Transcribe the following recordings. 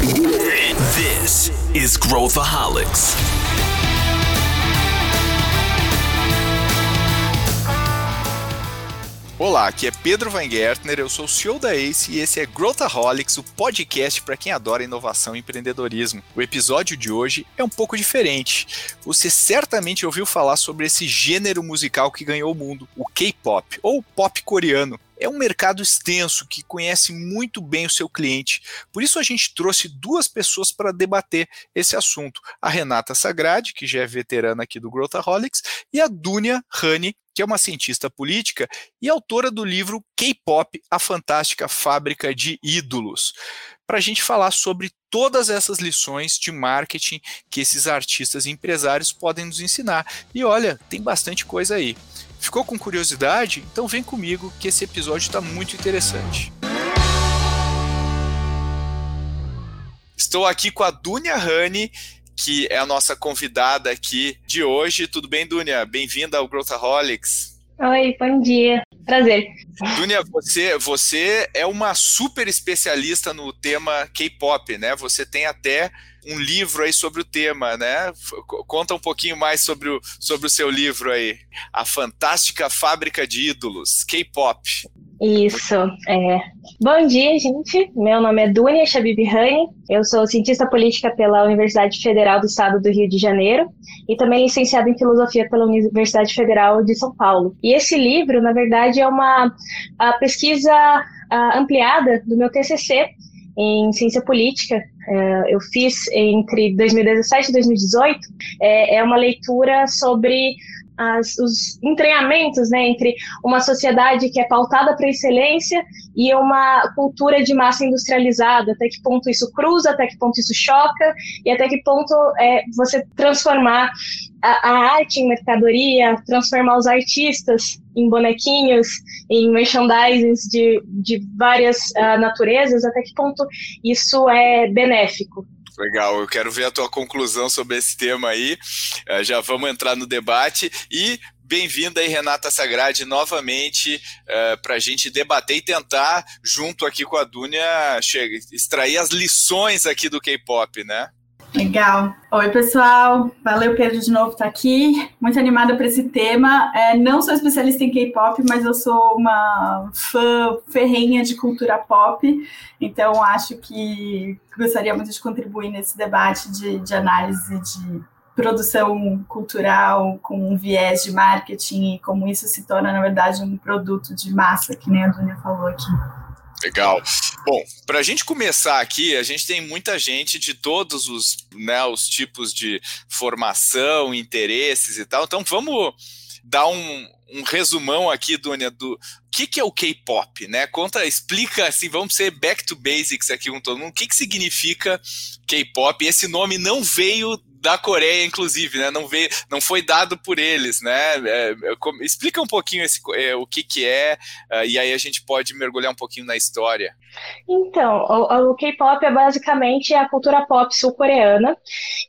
This is Growthaholics. Olá, aqui é Pedro Weingärtner, eu sou o CEO da ACE e esse é Growthaholics, o podcast para quem adora inovação e empreendedorismo. O episódio de hoje é um pouco diferente. Você certamente ouviu falar sobre esse gênero musical que ganhou o mundo, o K-pop, ou pop coreano é um mercado extenso que conhece muito bem o seu cliente. Por isso a gente trouxe duas pessoas para debater esse assunto: a Renata Sagrade, que já é veterana aqui do Growthaholics, e a Dunia Rani, que é uma cientista política e autora do livro K-Pop, a fantástica fábrica de ídolos, para a gente falar sobre todas essas lições de marketing que esses artistas e empresários podem nos ensinar. E olha, tem bastante coisa aí. Ficou com curiosidade? Então vem comigo que esse episódio está muito interessante. Estou aqui com a Dunia Rani, que é a nossa convidada aqui de hoje. Tudo bem, Dunia? Bem-vinda ao Growthaholics. Oi, bom dia. Prazer. Dunia, você, você é uma super especialista no tema K-pop, né? Você tem até um livro aí sobre o tema, né? Conta um pouquinho mais sobre o, sobre o seu livro aí. A Fantástica Fábrica de Ídolos, K-pop. Isso, é. Bom dia, gente. Meu nome é Dunia Shabib Rani. Eu sou cientista política pela Universidade Federal do Estado do Rio de Janeiro e também licenciada em filosofia pela Universidade Federal de São Paulo. E esse livro, na verdade, é uma pesquisa ampliada do meu TCC em ciência política. É, eu fiz entre 2017 e 2018. É, é uma leitura sobre as, os entranhamentos né, entre uma sociedade que é pautada para excelência e uma cultura de massa industrializada, até que ponto isso cruza, até que ponto isso choca, e até que ponto é, você transformar a, a arte em mercadoria, transformar os artistas em bonequinhos, em merchandising de, de várias uh, naturezas, até que ponto isso é benéfico. Legal, eu quero ver a tua conclusão sobre esse tema aí. Uh, já vamos entrar no debate e bem-vinda aí, Renata Sagrade, novamente uh, eh, para a gente debater e tentar, junto aqui com a Dunia, extrair as lições aqui do K-pop, né? Legal. Oi, pessoal. Valeu, Pedro, de novo estar tá aqui. Muito animada para esse tema. É, não sou especialista em K-pop, mas eu sou uma fã ferrenha de cultura pop. Então, acho que gostaria muito de contribuir nesse debate de, de análise de produção cultural com um viés de marketing e como isso se torna, na verdade, um produto de massa, que nem a Dunia falou aqui. Legal. Bom, para a gente começar aqui, a gente tem muita gente de todos os, né, os tipos de formação, interesses e tal. Então vamos dar um, um resumão aqui, Dunia, do que, que é o K-pop, né? Conta, explica assim, vamos ser back to basics aqui com todo mundo. O que, que significa K-pop? Esse nome não veio da Coreia, inclusive, né? Não, veio, não foi dado por eles, né? É, é explica um pouquinho esse, é, o que, que é, uh, e aí a gente pode mergulhar um pouquinho na história. Então, o, o K-pop é basicamente a cultura pop sul-coreana,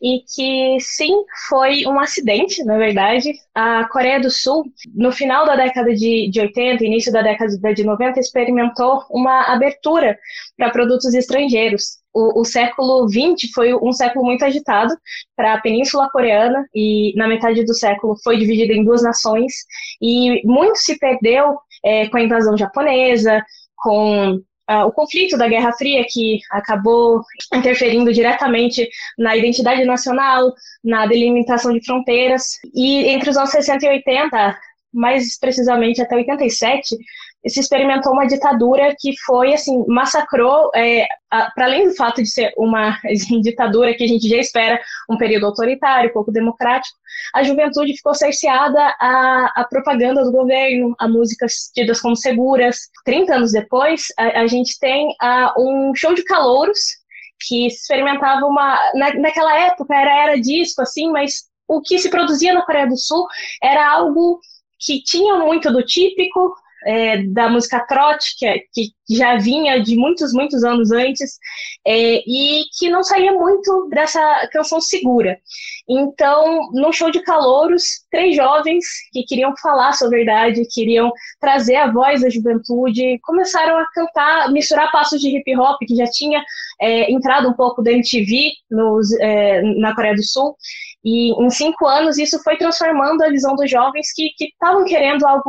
e que sim, foi um acidente, na verdade. A Coreia do Sul, no final da década de, de 80, início da década de 90, experimentou uma abertura para produtos estrangeiros o, o, século XX foi um século muito agitado para a Península Coreana e na metade do século foi dividido em duas nações. E muito se perdeu é, com a invasão japonesa, com uh, o conflito da Guerra Fria que acabou interferindo diretamente na identidade nacional, na delimitação de fronteiras. E entre os anos 60 e 80 mais precisamente até 87, se experimentou uma ditadura que foi, assim, massacrou, é, para além do fato de ser uma assim, ditadura que a gente já espera um período autoritário, pouco democrático, a juventude ficou cerceada à, à propaganda do governo, a músicas tidas como seguras. 30 anos depois, a, a gente tem a, um show de calouros que experimentava uma... Na, naquela época era era disco, assim, mas o que se produzia na Coreia do Sul era algo que tinha muito do típico, é, da música trote, que, é, que, já vinha de muitos, muitos anos antes, é, e que não saía muito dessa canção segura. Então, num show de calouros, três jovens que queriam falar sua verdade, queriam trazer a voz da juventude, começaram a cantar, misturar passos de hip hop, que já tinha é, entrado um pouco da MTV nos, é, na Coreia do Sul, e em cinco anos isso foi transformando a visão dos jovens que estavam querendo algo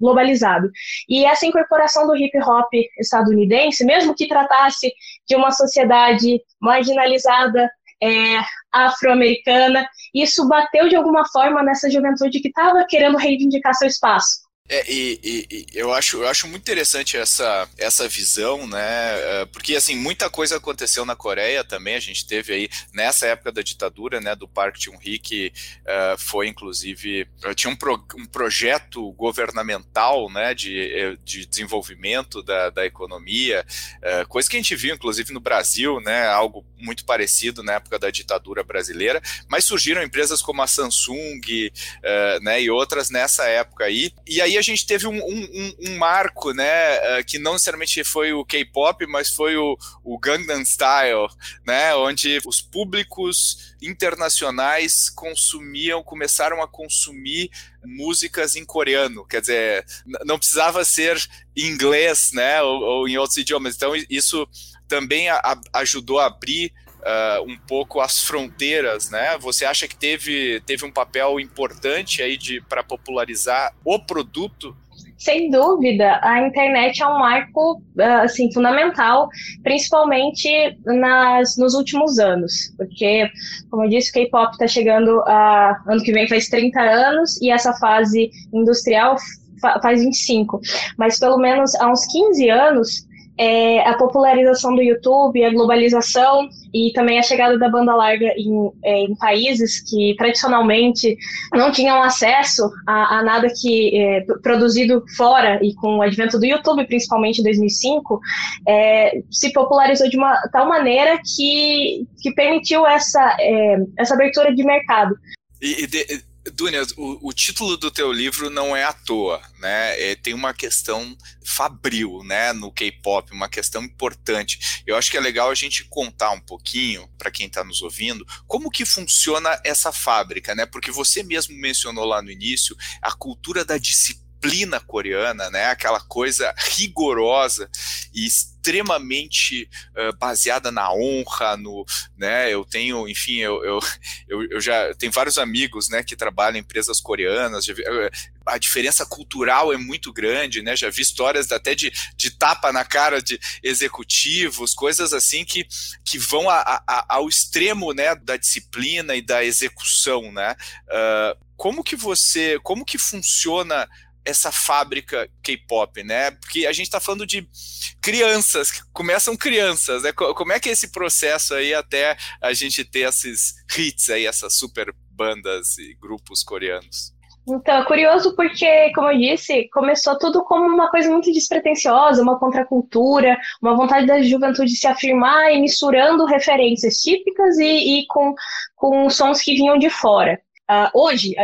globalizado. E essa incorporação do hip hop estadunidense, mesmo que tratasse de uma sociedade marginalizada, é, afro-americana, isso bateu de alguma forma nessa juventude que estava querendo reivindicar seu espaço. É, e, e, eu, acho, eu acho muito interessante essa, essa visão, né? É, porque assim, muita coisa aconteceu na Coreia também. A gente teve aí nessa época da ditadura, né, do Park Chung-hee, que uh, foi inclusive tinha um, pro, um projeto governamental, né, de, de desenvolvimento da, da economia, uh, coisa que a gente viu inclusive no Brasil, né, algo muito parecido na época da ditadura brasileira. Mas surgiram empresas como a Samsung, uh, né, e outras nessa época aí. E aí a gente teve um, um, um marco, né, uh, que não necessariamente foi o K-pop, mas foi o, o Gangnam Style, né, onde os públicos internacionais consumiam, começaram a consumir músicas em coreano, quer dizer, não precisava ser em inglês, né, ou, ou, em outros idiomas. Então isso também a, a, ajudou a abrir uh, um pouco as fronteiras, né? Você acha que teve, teve um papel importante aí para popularizar o produto? Sem dúvida, a internet é um marco ah, assim fundamental, principalmente nas, nos últimos anos, porque, como eu disse, o K-pop está chegando a ano que vem faz 30 anos e essa fase industrial faz 25, mas pelo menos há uns 15 anos é, a popularização do YouTube, a globalização e também a chegada da banda larga em, é, em países que tradicionalmente não tinham acesso a, a nada que é, produzido fora e com o advento do YouTube, principalmente em 2005, é, se popularizou de uma tal maneira que, que permitiu essa, é, essa abertura de mercado. E, e de, Dunia, o, o, título do teu livro não é à toa, né? É, tem uma questão fabril, né, no K-pop, uma questão importante. Eu acho que é legal a gente contar um pouquinho para quem está nos ouvindo como que funciona essa fábrica, né? Porque você mesmo mencionou lá no início a cultura da disciplina disciplina coreana, né? Aquela coisa rigorosa e extremamente uh, baseada na honra, no, né? Eu tenho, enfim, eu, eu, eu, eu já tenho vários amigos, né, que trabalham em empresas coreanas. Já, a diferença cultural é muito grande, né? Já vi histórias até de, de tapa na cara de executivos, coisas assim que, que vão a, a, ao extremo, né, da disciplina e da execução, né? Uh, como que você, como que funciona essa fábrica K-pop, né? Porque a gente está falando de crianças, que começam crianças, né? Como é que é esse processo aí até a gente ter esses hits aí, essas super bandas e grupos coreanos? Então, é curioso porque, como eu disse, começou tudo como uma coisa muito despretensiosa, uma contracultura, uma vontade da juventude de se afirmar e misturando referências típicas e, e com, com sons que vinham de fora. Uh, hoje,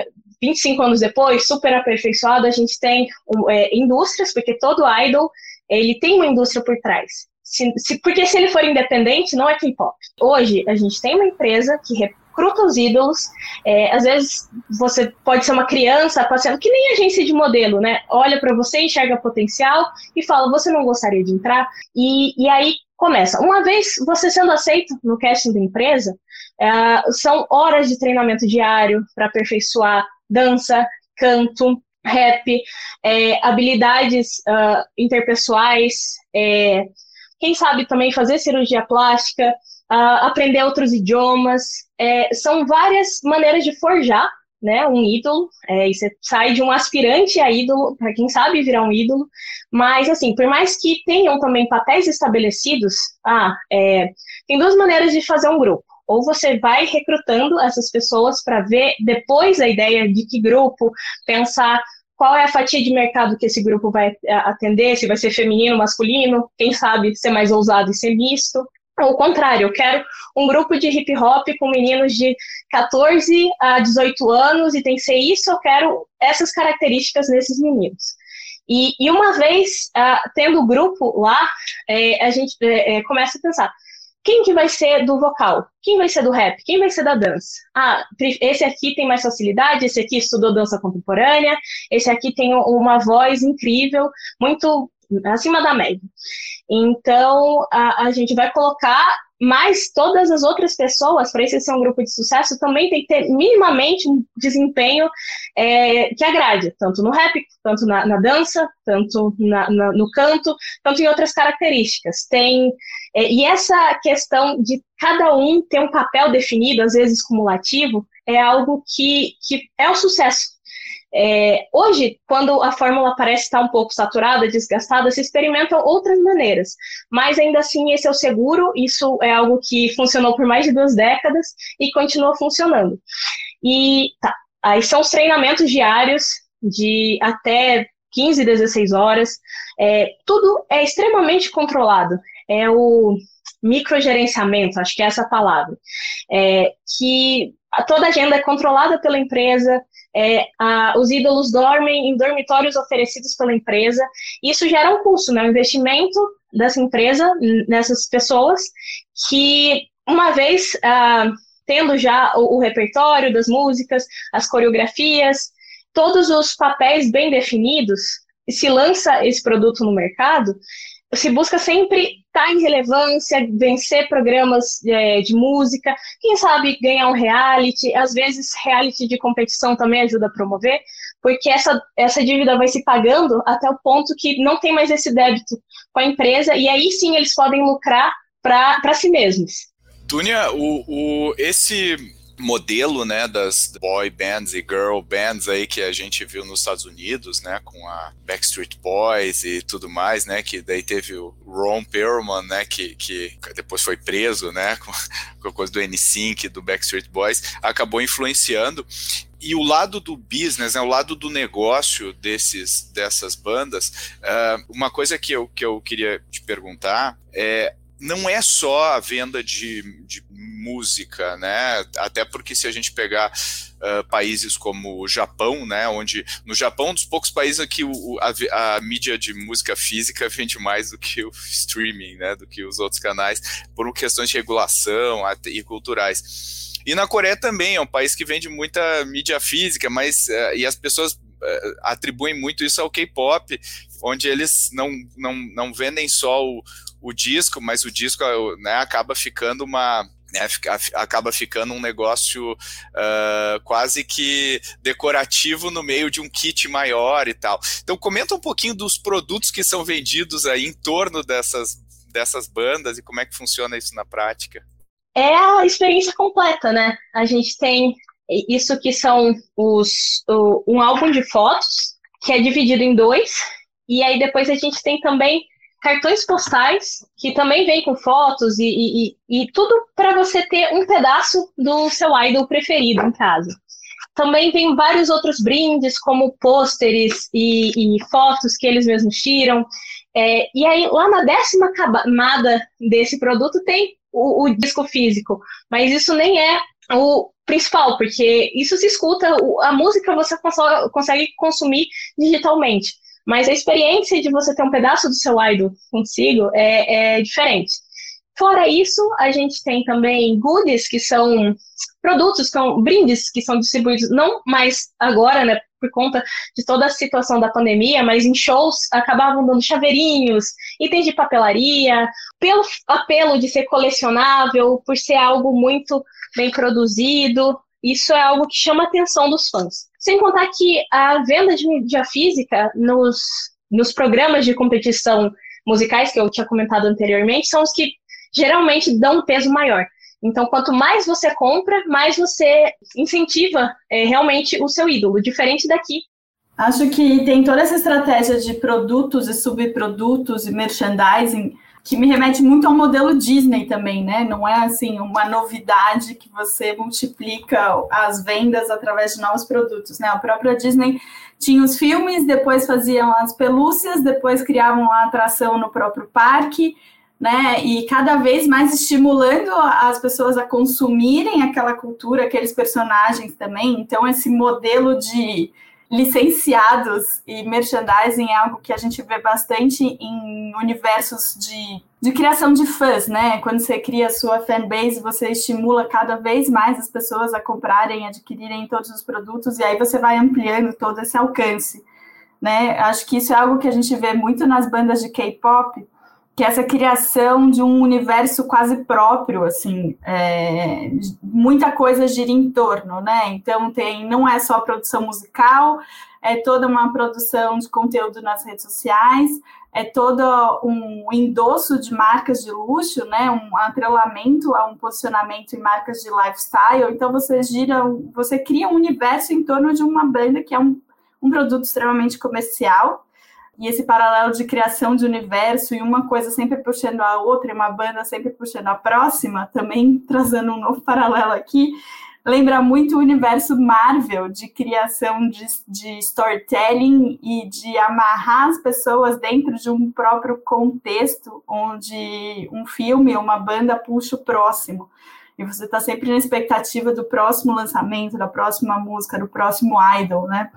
25 anos depois, super aperfeiçoado, a gente tem é, indústrias, porque todo idol ele tem uma indústria por trás. Se, se, porque se ele for independente, não é K-pop. Hoje, a gente tem uma empresa que recruta os ídolos. É, às vezes, você pode ser uma criança passeando, que nem agência de modelo, né? Olha para você, enxerga potencial e fala: você não gostaria de entrar? E, e aí começa. Uma vez você sendo aceito no casting da empresa, é, são horas de treinamento diário para aperfeiçoar dança, canto, rap, é, habilidades uh, interpessoais, é, quem sabe também fazer cirurgia plástica, uh, aprender outros idiomas. É, são várias maneiras de forjar né, um ídolo, é, e você sai de um aspirante a ídolo, para quem sabe virar um ídolo, mas assim, por mais que tenham também papéis estabelecidos, ah, é, tem duas maneiras de fazer um grupo ou você vai recrutando essas pessoas para ver depois a ideia de que grupo, pensar qual é a fatia de mercado que esse grupo vai eh, atender, se vai ser feminino, masculino, quem sabe ser mais ousado e ser misto. Ou o contrário, eu quero um grupo de hip hop com meninos de 14 a 18 anos e tem que ser isso, eu quero essas características nesses meninos. E, e uma vez uh, tendo o grupo lá, é, a gente é, começa a pensar, quem que vai ser do vocal? Quem vai ser do rap? Quem vai ser da dança? Ah, esse aqui tem mais facilidade, esse aqui estudou dança contemporânea, esse aqui tem uma voz incrível, muito acima da média. Então, a, a gente vai colocar mas todas as outras pessoas, para esse ser um grupo de sucesso, também tem que ter minimamente um desempenho é, que agrade, tanto no rap, tanto na, na dança, tanto na, na, no canto, tanto em outras características. Tem é, e essa questão de cada um ter um papel definido, às vezes cumulativo, é algo que, que é o sucesso é, hoje, quando a fórmula parece estar um pouco saturada, desgastada, se experimentam outras maneiras, mas ainda assim esse é o seguro, isso é algo que funcionou por mais de duas décadas e continua funcionando. E tá, aí são os treinamentos diários de até 15, 16 horas, é, tudo é extremamente controlado, é o microgerenciamento, acho que é essa palavra, é, que toda a agenda é controlada pela empresa, é, a, os ídolos dormem em dormitórios oferecidos pela empresa. Isso gera um custo, né? Um investimento dessa empresa nessas pessoas que, uma vez ah, tendo já o, o repertório das músicas, as coreografias, todos os papéis bem definidos, se lança esse produto no mercado, se busca sempre estar tá em relevância, vencer programas é, de música, quem sabe ganhar um reality, às vezes reality de competição também ajuda a promover, porque essa, essa dívida vai se pagando até o ponto que não tem mais esse débito com a empresa, e aí sim eles podem lucrar para si mesmos. Túnia, o, o, esse modelo, né, das boy bands e girl bands aí que a gente viu nos Estados Unidos, né, com a Backstreet Boys e tudo mais, né, que daí teve o Ron Perlman, né, que, que depois foi preso, né, com, com a coisa do NSYNC, do Backstreet Boys, acabou influenciando. E o lado do business, né, o lado do negócio desses, dessas bandas, uh, uma coisa que eu, que eu queria te perguntar é não é só a venda de, de música, né? Até porque se a gente pegar uh, países como o Japão, né? Onde no Japão, um dos poucos países que o, a, a, mídia de música física vende mais do que o streaming, né? Do que os outros canais, por questões de regulação e culturais. E na Coreia também é um país que vende muita mídia física, mas uh, e as pessoas uh, atribuem muito isso ao K-pop, onde eles não, não, não vendem só o, o disco, mas o disco né, acaba ficando uma né, acaba ficando um negócio uh, quase que decorativo no meio de um kit maior e tal. Então comenta um pouquinho dos produtos que são vendidos aí em torno dessas, dessas bandas e como é que funciona isso na prática. É a experiência completa, né? A gente tem isso que são os o, um álbum de fotos que é dividido em dois e aí depois a gente tem também cartões postais, que também vem com fotos e, e, e tudo para você ter um pedaço do seu idol preferido em casa. Também tem vários outros brindes, como pôsteres e, e, fotos que eles mesmos tiram. É, e aí, lá na décima camada desse produto tem o, o, disco físico, mas isso nem é o principal, porque isso se escuta, a música você consegue consumir digitalmente. Mas a experiência de você ter um pedaço do seu idol consigo é, é diferente. Fora isso, a gente tem também goodies, que são produtos, são brindes que são distribuídos não mais agora, né, por conta de toda a situação da pandemia, mas em shows acabavam dando chaveirinhos, itens de papelaria, pelo apelo de ser colecionável, por ser algo muito bem produzido, isso é algo que chama a atenção dos fãs. Sem contar que a venda de mídia física nos, nos programas de competição musicais que eu tinha comentado anteriormente são os que geralmente dão um peso maior. Então, quanto mais você compra, mais você incentiva é, realmente o seu ídolo, diferente daqui. Acho que tem toda essa estratégia de produtos e subprodutos e merchandising que me remete muito ao modelo Disney também, né? Não é assim uma novidade que você multiplica as vendas através de novos produtos, né? A própria Disney tinha os filmes, depois faziam as pelúcias, depois criavam a atração no próprio parque, né? E cada vez mais estimulando as pessoas a consumirem aquela cultura, aqueles personagens também. Então esse modelo de licenciados e merchandising é algo que a gente vê bastante em universos de, de criação de fãs, né? Quando você cria a sua fanbase, você estimula cada vez mais as pessoas a comprarem, adquirirem todos os produtos, e aí você vai ampliando todo esse alcance. Né? Acho que isso é algo que a gente vê muito nas bandas de K-pop, que essa criação de um universo quase próprio, assim, é, muita coisa gira em torno, né? Então tem, não é só produção musical, é toda uma produção de conteúdo nas redes sociais, é todo um endosso de marcas de luxo, né? Um atrelamento a um posicionamento em marcas de lifestyle. Então você gira, você cria um universo em torno de uma banda que é um, um produto extremamente comercial e esse paralelo de criação de universo e uma coisa sempre puxando a outra, e uma banda sempre puxando a próxima, também trazendo um novo paralelo aqui, lembra muito o universo Marvel de criação de, de storytelling e de amarrar as pessoas dentro de um próprio contexto, onde um filme ou uma banda puxa o próximo. E você está sempre na expectativa do próximo lançamento, da próxima música, do próximo idol, né?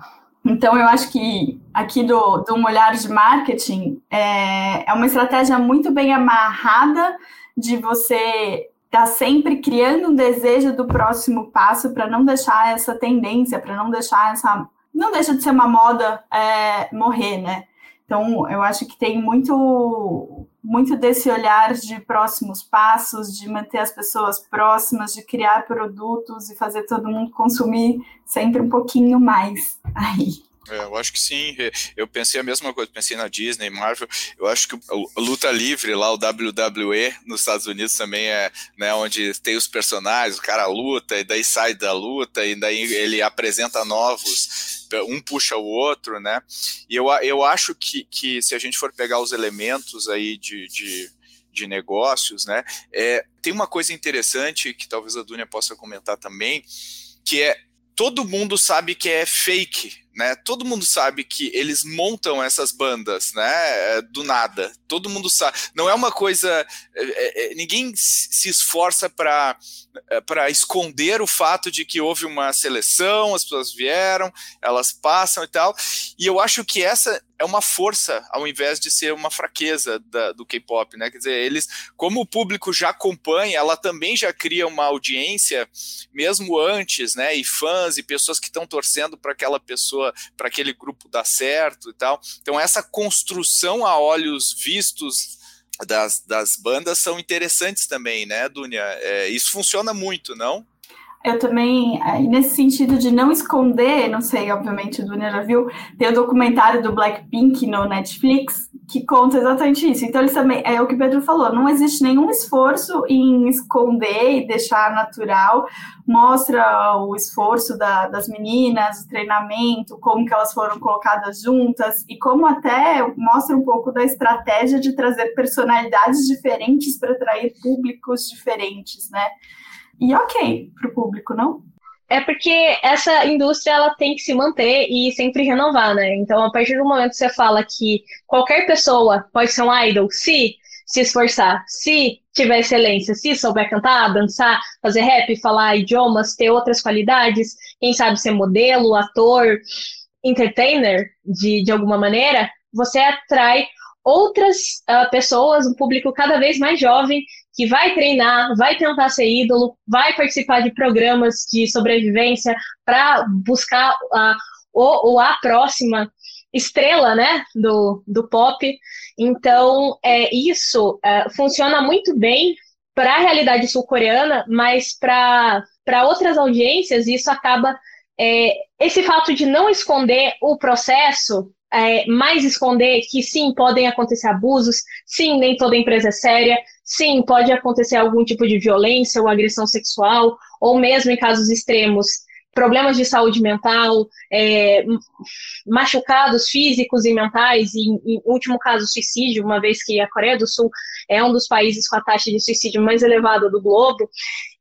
Então, eu acho que aqui do, do um olhar de marketing é, é uma estratégia muito bem amarrada de você estar tá sempre criando um desejo do próximo passo para não deixar essa tendência, para não deixar essa. Não deixa de ser uma moda é, morrer, né? Então, eu acho que tem muito, muito desse olhar de próximos passos, de manter as pessoas próximas, de criar produtos e fazer todo mundo consumir sempre um pouquinho mais aí. É, eu acho que sim. Eu pensei a mesma coisa, pensei na Disney, Marvel. Eu acho que o, luta livre lá, o WWE nos Estados Unidos também é, né, onde tem os personagens, o cara luta e daí sai da luta e daí ele apresenta novos, um puxa o outro, né? E eu, eu acho que, que se a gente for pegar os elementos aí de, de de negócios, né? É, tem uma coisa interessante que talvez a Dunia possa comentar também, que é todo mundo sabe que é fake, né? Todo mundo sabe que eles montam essas bandas, né? Do nada. Todo mundo sabe. Não é uma coisa. É, é, é ninguém se esforça para é, para esconder o fato de que houve uma seleção, as pessoas vieram, elas passam e tal. E eu acho que essa é uma força ao invés de ser uma fraqueza da, do K-pop, né? Quer dizer, eles, como o público já acompanha, ela também já cria uma audiência mesmo antes, né? E fãs e pessoas que estão torcendo para aquela para aquele grupo dar certo e tal. Então essa construção a olhos vistos das, das bandas são interessantes também, né, Dunia? É, isso funciona muito, não? Eu também, nesse sentido de não esconder, não sei, obviamente Dunia já viu, tem o documentário do Blackpink no Netflix, que conta exatamente isso. Então, eles também, é o que o Pedro falou, não existe nenhum esforço em esconder e deixar natural, mostra o esforço da, das meninas, o treinamento, como que elas foram colocadas juntas, e como até mostra um pouco da estratégia de trazer personalidades diferentes para atrair públicos diferentes, né? e ok para o público, não? É porque essa indústria ela tem que se manter e sempre renovar, né? Então, a partir do momento que você fala que qualquer pessoa pode ser um idol, se se esforçar, se tiver excelência, se souber cantar, dançar, fazer rap, falar idiomas, ter outras qualidades, quem sabe ser modelo, ator, entertainer de, de alguma maneira, você atrai outras uh, pessoas, um público cada vez mais jovem que vai treinar, vai tentar ser ídolo, vai participar de programas de sobrevivência para buscar a, ou, ou a próxima estrela né, do, do pop. Então, é, isso é, funciona muito bem para a realidade sul-coreana, mas para outras audiências, isso acaba. É, esse fato de não esconder o processo é, mais esconder que sim, podem acontecer abusos, sim, nem toda empresa é séria, sim, pode acontecer algum tipo de violência ou agressão sexual, ou mesmo em casos extremos, problemas de saúde mental, é, machucados físicos e mentais, e em último caso, suicídio, uma vez que a Coreia do Sul é um dos países com a taxa de suicídio mais elevada do globo,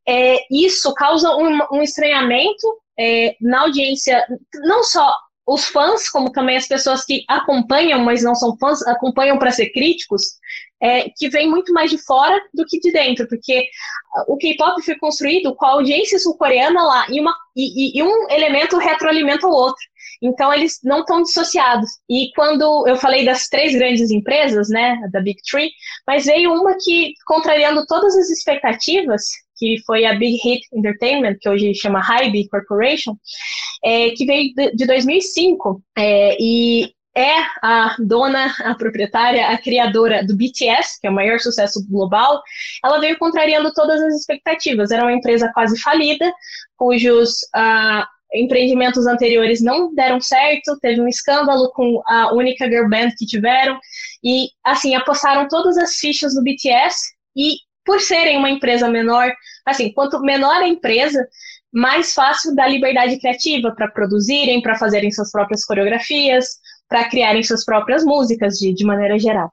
é, isso causa um, um estranhamento é, na audiência, não só os fãs, como também as pessoas que acompanham, mas não são fãs, acompanham para ser críticos, é, que vem muito mais de fora do que de dentro, porque o K-pop foi construído com a audiência sul-coreana lá e, uma, e, e, um elemento retroalimenta o outro. Então, eles não estão dissociados. E quando eu falei das três grandes empresas, né, da Big Three, mas veio uma que, contrariando todas as expectativas, que foi a Big Hit Entertainment, que hoje chama Hybe Corporation, é, que veio de 2005. É, e é a dona, a proprietária, a criadora do BTS, que é o maior sucesso global, ela veio contrariando todas as expectativas. Era uma empresa quase falida, cujos uh, empreendimentos anteriores não deram certo, teve um escândalo com a única girl band que tiveram, e assim, apostaram todas as fichas no BTS, e por serem uma empresa menor, assim, quanto menor a empresa, mais fácil da liberdade criativa para produzirem, para fazerem suas próprias coreografias, para criarem suas próprias músicas de, de maneira geral.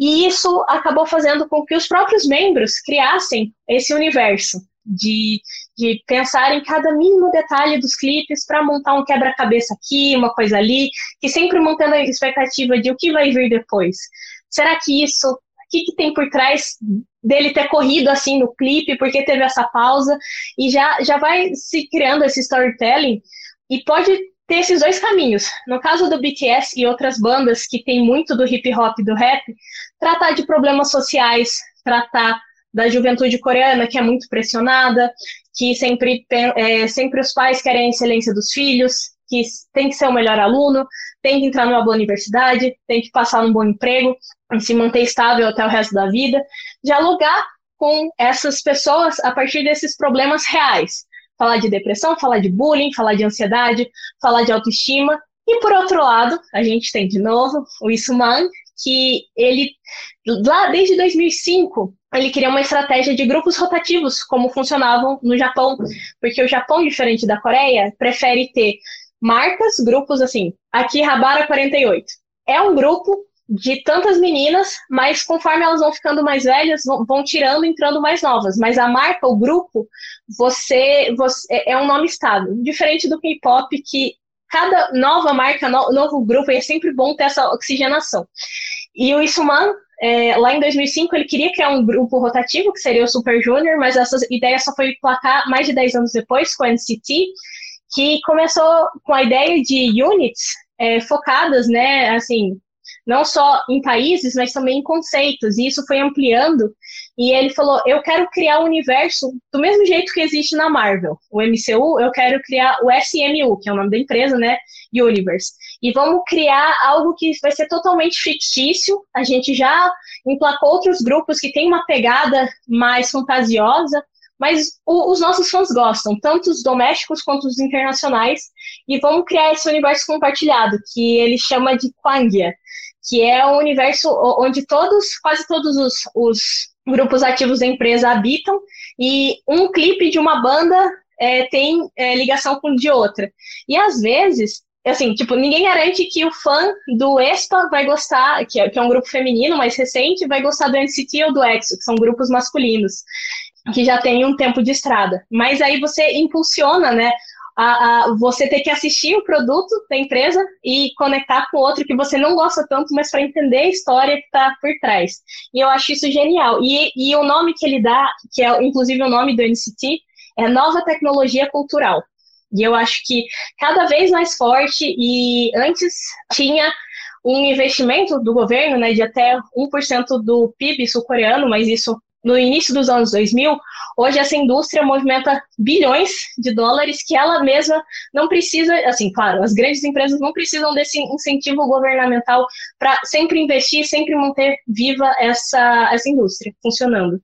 E isso acabou fazendo com que os próprios membros criassem esse universo de, de pensar em cada mínimo detalhe dos clipes para montar um quebra-cabeça aqui, uma coisa ali, e sempre mantendo a expectativa de o que vai vir depois. Será que isso, o que, que tem por trás dele ter corrido assim no clipe, porque teve essa pausa, e já, já vai se criando esse storytelling, e pode ter esses dois caminhos. No caso do BTS e outras bandas que tem muito do hip hop e do rap, tratar de problemas sociais, tratar da juventude coreana que é muito pressionada, que sempre, é, sempre os pais querem a excelência dos filhos, que tem que ser o melhor aluno, tem que entrar numa boa universidade, tem que passar num bom emprego, e se manter estável até o resto da vida. Dialogar com essas pessoas a partir desses problemas reais falar de depressão, falar de bullying, falar de ansiedade, falar de autoestima. E por outro lado, a gente tem de novo o Isuman, que ele, lá desde 2005, ele criou uma estratégia de grupos rotativos, como funcionavam no Japão, porque o Japão, diferente da Coreia, prefere ter marcas, grupos assim, aqui Rabara 48. É um grupo de tantas meninas, mas conforme elas vão ficando mais velhas, vão, vão tirando, entrando mais novas. Mas a marca, o grupo, você, você é, é um nome estável. Diferente do K-pop, que cada nova marca, no, novo grupo, é sempre bom ter essa oxigenação. E o Isuman, é, lá em 2005, ele queria criar um grupo rotativo, que seria o Super Junior, mas essa ideia só foi placar mais de 10 anos depois, com a NCT, que começou com a ideia de units é, focadas, né, assim, não só em países, mas também em conceitos, e isso foi ampliando. E ele falou: Eu quero criar um universo do mesmo jeito que existe na Marvel, o MCU, eu quero criar o SMU, que é o nome da empresa, né? Universe. E vamos criar algo que vai ser totalmente fictício. A gente já emplacou outros grupos que têm uma pegada mais fantasiosa, mas o, os nossos fãs gostam, tanto os domésticos quanto os internacionais, e vamos criar esse universo compartilhado, que ele chama de Kwangia que é um universo onde todos, quase todos os, os grupos ativos da empresa habitam, e um clipe de uma banda é, tem é, ligação com de outra. E às vezes, assim, tipo, ninguém garante que o fã do Espa vai gostar, que é, que é um grupo feminino mais recente, vai gostar do NCT ou do EXO, que são grupos masculinos que já tem um tempo de estrada. Mas aí você impulsiona, né, a, a, você ter que assistir o produto da empresa e conectar com outro que você não gosta tanto, mas para entender a história que está por trás. E eu acho isso genial. E, e o nome que ele dá, que é inclusive o nome do NCT, é Nova Tecnologia Cultural. E eu acho que cada vez mais forte, e antes tinha um investimento do governo né, de até 1% do PIB sul-coreano, mas isso no início dos anos 2000, hoje essa indústria movimenta bilhões de dólares que ela mesma não precisa, assim, claro, as grandes empresas não precisam desse incentivo governamental para sempre investir, sempre manter viva essa, essa indústria funcionando.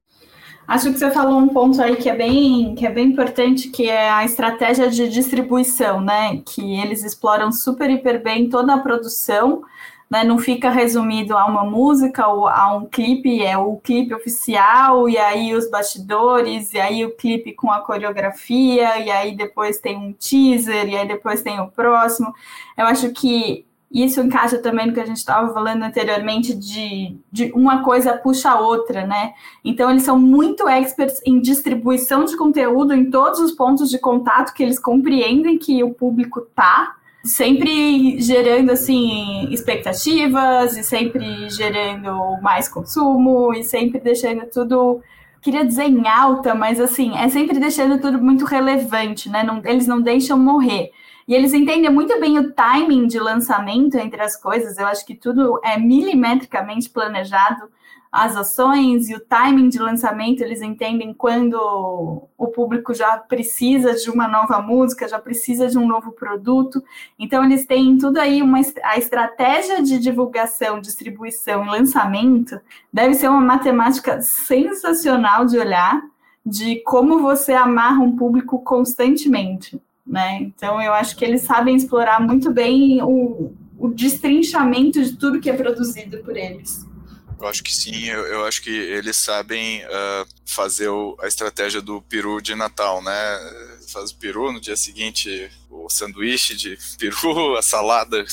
Acho que você falou um ponto aí que é bem que é bem importante, que é a estratégia de distribuição, né? Que eles exploram super hiper bem toda a produção né? Não fica resumido a uma música ou a um clipe, é o clipe oficial, e aí os bastidores, e aí o clipe com a coreografia, e aí depois tem um teaser, e aí depois tem o próximo. Eu acho que isso encaixa também no que a gente estava falando anteriormente de, de uma coisa puxa a outra, né? Então eles são muito experts em distribuição de conteúdo em todos os pontos de contato que eles compreendem que o público tá sempre gerando assim expectativas e sempre gerando mais consumo e sempre deixando tudo queria dizer em alta, mas assim, é sempre deixando tudo muito relevante, né? Não, eles não deixam morrer. E eles entendem muito bem o timing de lançamento entre as coisas. Eu acho que tudo é milimetricamente planejado as ações e o timing de lançamento, eles entendem quando o público já precisa de uma nova música, já precisa de um novo produto. Então, eles têm tudo aí, uma, a estratégia de divulgação, distribuição e lançamento deve ser uma matemática sensacional de olhar, de como você amarra um público constantemente. Né? Então, eu acho que eles sabem explorar muito bem o, o destrinchamento de tudo que é produzido por eles. Eu acho que sim, eu, eu acho que eles sabem uh, fazer o, a estratégia do peru de Natal, né? Faz o peru, no dia seguinte o sanduíche de peru, a salada,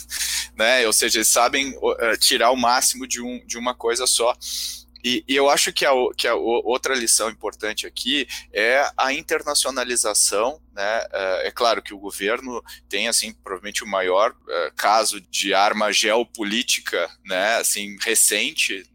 né? Ou seja, eles sabem uh, tirar o máximo de, um, de uma coisa só. E, e, eu acho que a, que a outra lição importante aqui é a internacionalização. Né? É, é claro que o governo tem assim provavelmente o maior caso de arma geopolítica, né? Assim recente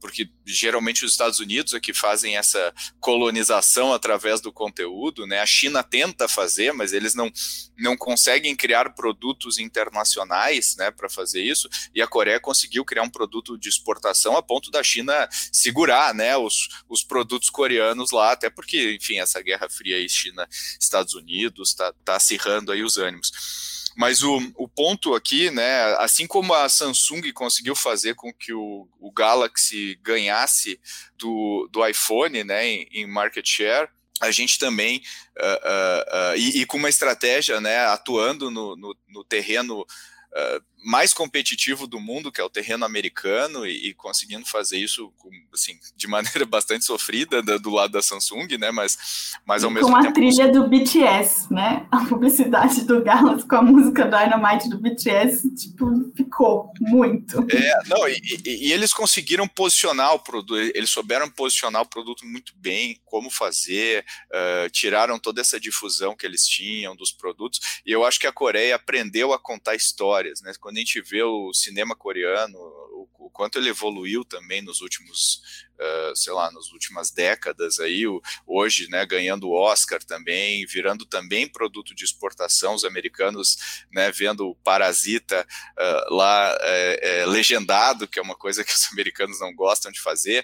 porque geralmente os Estados Unidos é que fazem essa colonização através do conteúdo, né? A China tenta fazer, mas eles não, não conseguem criar produtos internacionais, né, para fazer isso. E a Coreia conseguiu criar um produto de exportação a ponto da China segurar, né, os, os produtos coreanos lá, até porque, enfim, essa Guerra Fria aí China Estados Unidos está tá acirrando aí os ânimos. Mas o, o ponto aqui, né, assim como a Samsung conseguiu fazer com que o, o Galaxy ganhasse do, do iPhone né, em, em market share, a gente também, uh, uh, uh, e, e, com uma estratégia, né, atuando no, no, no terreno mais competitivo do mundo, que é o terreno americano, e, e conseguindo fazer isso com, assim, de maneira bastante sofrida da, do lado da Samsung, né? Mas, mas ao e mesmo com tempo. Com a trilha do BTS, né? A publicidade do Galaxy com a música Dynamite do BTS, tipo, ficou muito. É, não, e, e, e eles conseguiram posicionar o produto, eles souberam posicionar o produto muito bem, como fazer, uh, tiraram toda essa difusão que eles tinham dos produtos, e eu acho que a Coreia aprendeu a contar histórias, né? Quando quando a gente vê o cinema coreano, o, o quanto ele evoluiu também nos últimos, uh, sei lá, nas últimas décadas aí, o, hoje, né, ganhando o Oscar também, virando também produto de exportação, os americanos, né, vendo o Parasita uh, lá é, é, legendado, que é uma coisa que os americanos não gostam de fazer.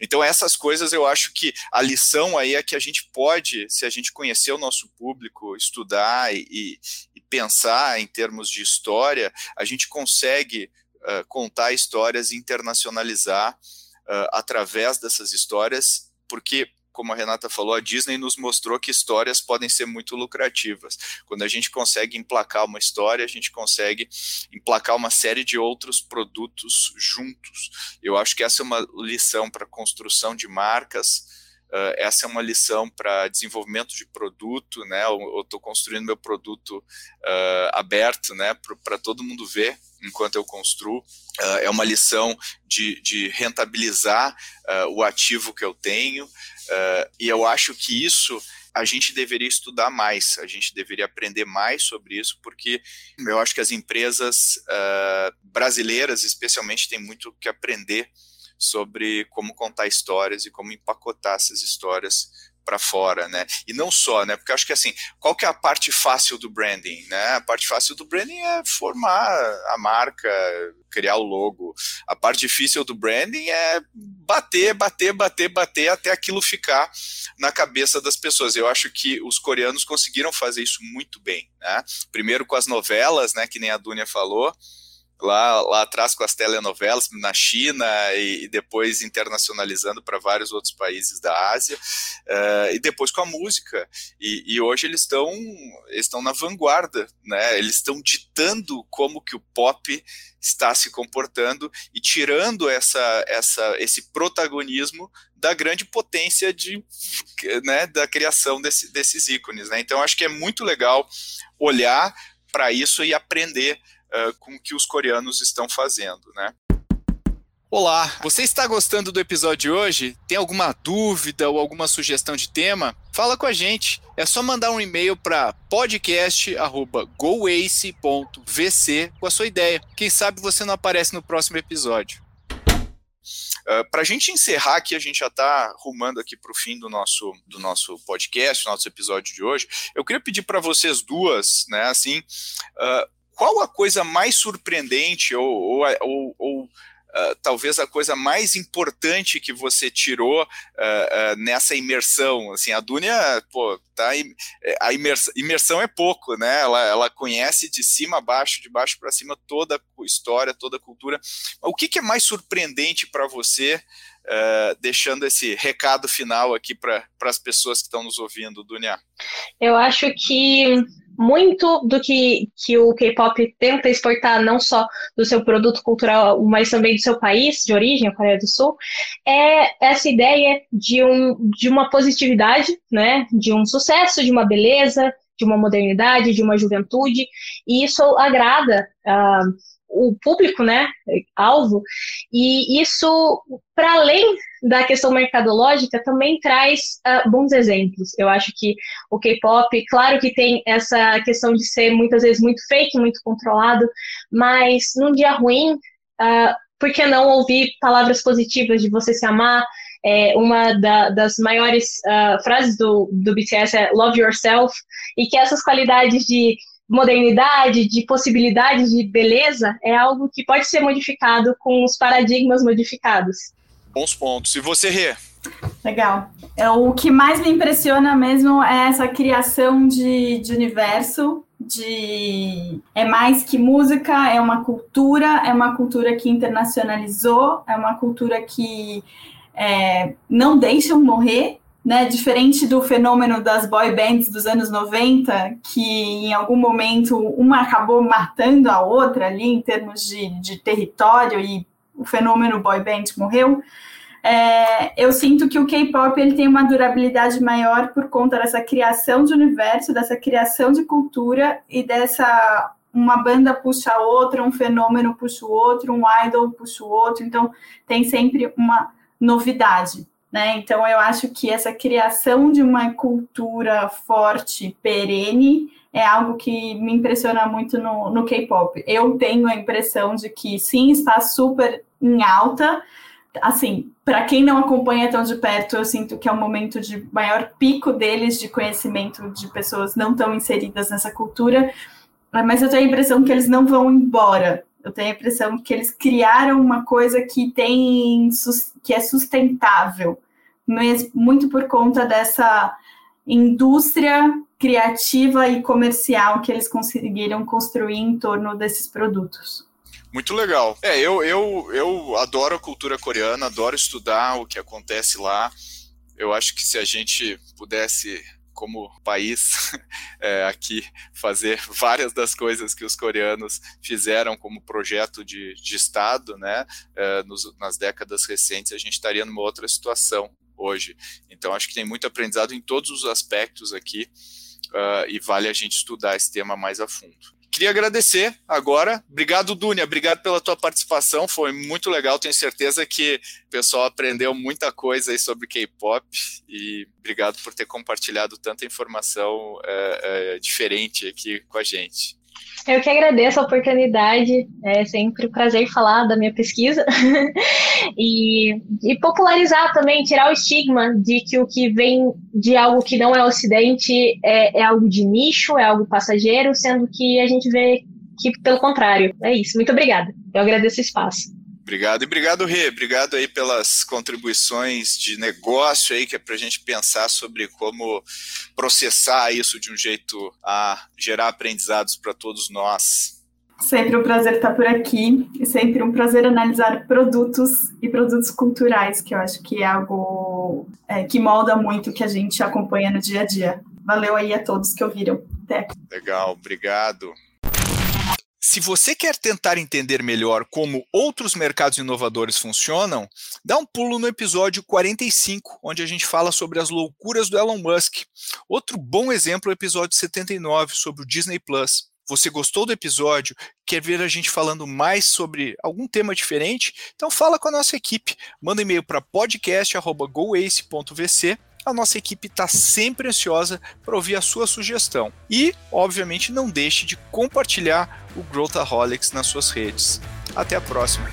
Então, essas coisas eu acho que a lição aí é que a gente pode, se a gente conhecer o nosso público, estudar e, e pensar em termos de história, a gente consegue uh, contar histórias e internacionalizar uh, através dessas histórias, porque como a Renata falou, a Disney nos mostrou que histórias podem ser muito lucrativas. Quando a gente consegue emplacar uma história, a gente consegue emplacar uma série de outros produtos juntos. Eu acho que essa é uma lição para construção de marcas. Uh, essa é uma lição para desenvolvimento de produto, né? Eu estou construindo meu produto uh, aberto, né? Para todo mundo ver enquanto eu construo. Uh, é uma lição de, de rentabilizar o ativo que eu tenho. E eu acho que isso a gente deveria estudar mais, a gente deveria aprender mais sobre isso, porque eu acho que as empresas brasileiras, especialmente, têm muito que aprender sobre como contar histórias e como empacotar essas histórias para fora, né? E não só, né? Porque acho que assim, qual que é a parte fácil do branding, né? A parte fácil do branding é formar a marca, criar o logo. A parte difícil do branding é bater, bater, bater, bater até aquilo ficar na cabeça das pessoas. Eu acho que os coreanos conseguiram fazer isso muito bem, né? Primeiro com as novelas, né? Que nem a Dunia falou lá, lá atrás com as telenovelas na China e, e depois internacionalizando para vários outros países da Ásia uh, e depois com a música. E, e hoje eles estão estão na vanguarda né? Eles estão ditando como que o pop está se comportando e tirando essa, essa esse protagonismo da grande potência de, né, da criação desse, desses ícones né? Então acho que é muito legal olhar para isso e aprender uh, com o que os coreanos estão fazendo, né? Olá, você está gostando do episódio de hoje? Tem alguma dúvida ou alguma sugestão de tema? Fala com a gente. É só mandar um e-mail para podcast@goace.vc com a sua ideia. Quem sabe você não aparece no próximo episódio. Uh, para a gente encerrar aqui, a gente já está rumando aqui para o fim do nosso, do nosso podcast, nosso episódio de hoje. Eu queria pedir para vocês duas, né, assim, uh, qual a coisa mais surpreendente ou, ou, ou, ou Uh, talvez a coisa mais importante que você tirou uh, uh, nessa imersão. Assim, a Dunia, pô, tá, a imersão, imersão é pouco, né? Ela, ela conhece de cima a baixo, de baixo para cima toda a história, toda a cultura. O que, que é mais surpreendente para você? deixando esse recado final aqui para as pessoas que estão nos ouvindo, Dunia. Eu acho que muito do que, que o K-pop tenta exportar, não só do seu produto cultural, mas também do seu país de origem, a Coreia do Sul, é essa ideia de, um, de uma positividade, né, de um sucesso, de uma beleza, de uma modernidade, de uma juventude, e isso agrada. Uh, o público, né, alvo, e isso, para além da questão mercadológica, também traz uh, bons exemplos. Eu acho que o K-pop, claro que tem essa questão de ser muitas vezes muito fake, muito controlado, mas num dia ruim, uh, por que não ouvir palavras positivas de você se amar? É, uma da, das maiores uh, frases do, do BTS é Love Yourself, e que essas qualidades de modernidade, de possibilidades de beleza, é algo que pode ser modificado com os paradigmas modificados. Bons pontos. E você, Rê? Legal. É, o que mais me impressiona mesmo é essa criação de, de universo, de é mais que música, é uma cultura, é uma cultura que internacionalizou, é uma cultura que é, não deixam morrer, né, diferente do fenômeno das boy bands dos anos 90, que em algum momento uma acabou matando a outra ali em termos de, de território e o fenômeno boy band morreu, é, eu sinto que o K-pop ele tem uma durabilidade maior por conta dessa criação de universo, dessa criação de cultura e dessa uma banda puxa a outra, um fenômeno puxa o outro, um idol puxa o outro, então tem sempre uma novidade. Né? Então, eu acho que essa criação de uma cultura forte, perene, é algo que me impressiona muito no, no K-pop. Eu tenho a impressão de que, sim, está super em alta. Assim, para quem não acompanha tão de perto, eu sinto que é um momento de maior pico deles de conhecimento de pessoas não tão inseridas nessa cultura, mas eu tenho a impressão que eles não vão embora. Eu tenho a impressão que eles criaram uma coisa que tem que é sustentável, muito por conta dessa indústria criativa e comercial que eles conseguiram construir em torno desses produtos. Muito legal. É, eu, eu, eu adoro a cultura coreana, adoro estudar o que acontece lá. Eu acho que se a gente pudesse como país é, aqui fazer várias das coisas que os coreanos fizeram como projeto de, de Estado, né, é, nos, nas décadas recentes, a gente estaria numa outra situação hoje. Então, acho que tem muito aprendizado em todos os aspectos aqui uh, e vale a gente estudar esse tema mais a fundo. Queria agradecer agora. Obrigado, Dunia. Obrigado pela tua participação. Foi muito legal. Tenho certeza que o pessoal aprendeu muita coisa aí sobre K-pop. E obrigado por ter compartilhado tanta informação é, é, diferente aqui com a gente. Eu que agradeço a oportunidade, é sempre um prazer falar da minha pesquisa e, e, popularizar também, tirar o estigma de que o que vem de algo que não é ocidente é, é algo de nicho, é algo passageiro, sendo que a gente vê que pelo contrário. É isso. Muito obrigada. Eu agradeço o espaço. Obrigado. E obrigado, Rê. Obrigado aí pelas contribuições de negócio aí, que é para a gente pensar sobre como processar isso de um jeito a gerar aprendizados para todos nós. Sempre um prazer estar por aqui e sempre um prazer analisar produtos e produtos culturais, que eu acho que é algo é, que molda muito o que a gente acompanha no dia a dia. Valeu aí a todos que ouviram. Até. Legal, obrigado. Se você quer tentar entender melhor como outros mercados inovadores funcionam, dá um pulo no episódio 45, onde a gente fala sobre as loucuras do Elon Musk. Outro bom exemplo é o episódio 79 sobre o Disney Plus. Você gostou do episódio? Quer ver a gente falando mais sobre algum tema diferente? Então fala com a nossa equipe. Manda e-mail para podcast@goace.vc a nossa equipe está sempre ansiosa para ouvir a sua sugestão. E, obviamente, não deixe de compartilhar o Growthaholics nas suas redes. Até a próxima!